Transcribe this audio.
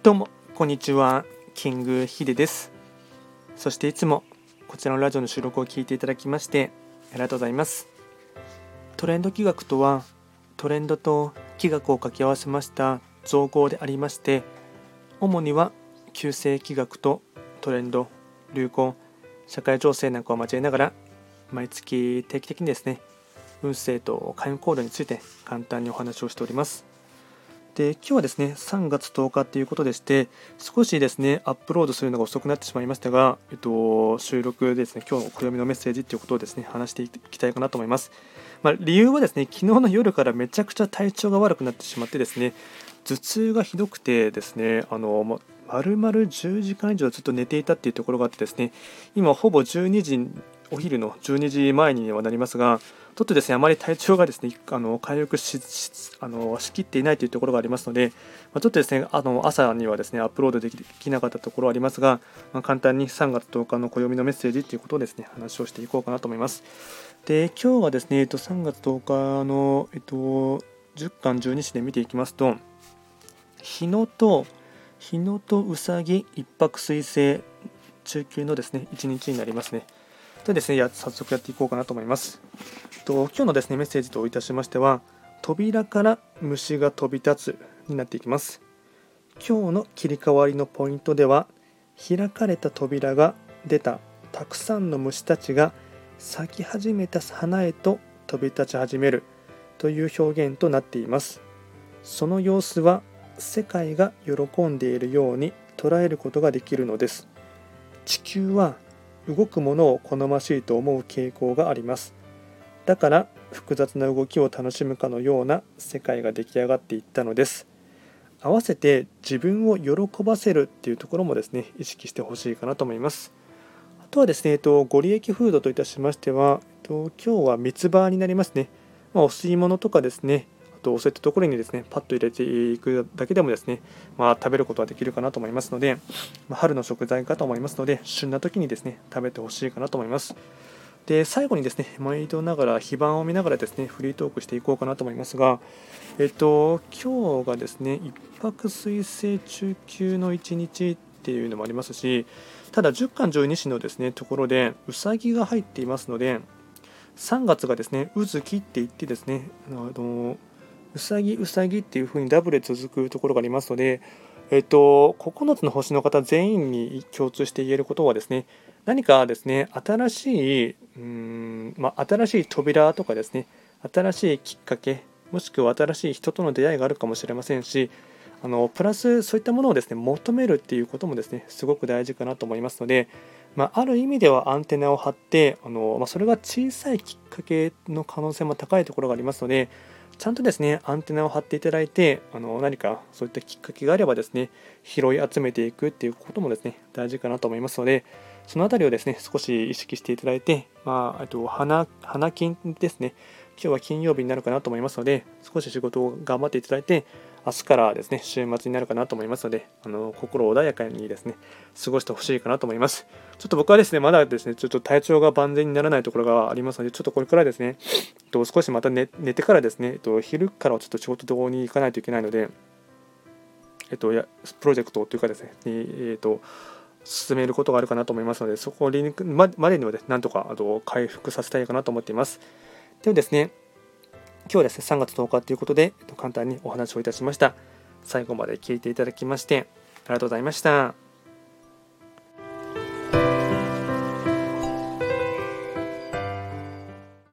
どうもこんにちはキングヒデです。そしていつもこちらのラジオの収録を聞いていただきましてありがとうございます。トレンド企画とはトレンドと企画を掛け合わせました造語でありまして主には旧世企画とトレンド流行社会情勢なんかを交えながら毎月定期的にですね運勢と開運行動について簡単にお話をしております。で今日はですね3月10日ということでして少しですねアップロードするのが遅くなってしまいましたが、えっと、収録ですね今日の暦のメッセージということをですね話していきたいかなと思います、まあ、理由はですね昨日の夜からめちゃくちゃ体調が悪くなってしまってですね頭痛がひどくてですねあの、ま丸々10時間以上ずっと寝ていたっていうところがあってですね今ほぼ12時お昼の12時前にはなりますがちょっとですね、あまり体調がですね、あの回復しあのしきっていないというところがありますので、まあ、ちょっとですね、あの朝にはですね、アップロードできなかったところはありますが、まあ、簡単に3月10日の暦のメッセージということをですね、話をしていこうかなと思います。で、今日はですね、えっと、3月10日の、えっと、10巻12支で見ていきますと、日野と、日野とうさぎ一泊水星中級のですね、1日になりますね。でですね、早速やっていこうかなと思います。と今日のですねメッセージといたしましては扉から虫が飛び立つになっていきます。今日の切り替わりのポイントでは開かれた扉が出たたくさんの虫たちが咲き始めた花へと飛び立ち始めるという表現となっています。その様子は世界が喜んでいるように捉えることができるのです。地球は動くものを好ましいと思う傾向があります。だから複雑な動きを楽しむかのような世界が出来上がっていったのです。合わせて自分を喜ばせるっていうところもですね意識してほしいかなと思います。あとはですね、えっと、ご利益フードといたしましては、えっと、今日は三つ葉になりますね、まあ、お吸い物とかですねとそういったところにですねパッと入れていくだけでもですね、まあ、食べることはできるかなと思いますので、まあ、春の食材かと思いますので旬な時にですね食べてほしいかなと思います。で最後にですね毎度ながら非番を見ながらですねフリートークしていこうかなと思いますがえっと今日がですね一泊水星中級の1日っていうのもありますしただ10巻12子のですねところでうさぎが入っていますので3月がですねうずきって言ってですねあのうさぎうさぎっていう風にダブルで続くところがありますのでえっと9つの星の方全員に共通して言えることはですね何かですね新しいうん、まあ、新しい扉とかですね新しいきっかけもしくは新しい人との出会いがあるかもしれませんしあのプラスそういったものをですね求めるっていうこともですねすごく大事かなと思いますので、まあ、ある意味ではアンテナを張ってあの、まあ、それが小さいきっかけの可能性も高いところがありますのでちゃんとですねアンテナを張っていただいてあの何かそういったきっかけがあればですね拾い集めていくっていうこともですね大事かなと思いますのでその辺りをですね、少し意識していただいて、まあ、あと花、花金ですね、今日は金曜日になるかなと思いますので、少し仕事を頑張っていただいて、明日からですね、週末になるかなと思いますので、あの心穏やかにですね、過ごしてほしいかなと思います。ちょっと僕はですね、まだですね、ちょっと体調が万全にならないところがありますので、ちょっとこれからですね、と少しまた寝寝てからですね、と昼からはちょっと仕事どうに行かないといけないので、えっと、やプロジェクトというかですね、えっと、進めることがあるかなと思いますので、そこままでには、ね、なんとかあと回復させたいかなと思っています。ではですね、今日はですね、3月10日ということで、簡単にお話をいたしました。最後まで聞いていただきまして、ありがとうございました。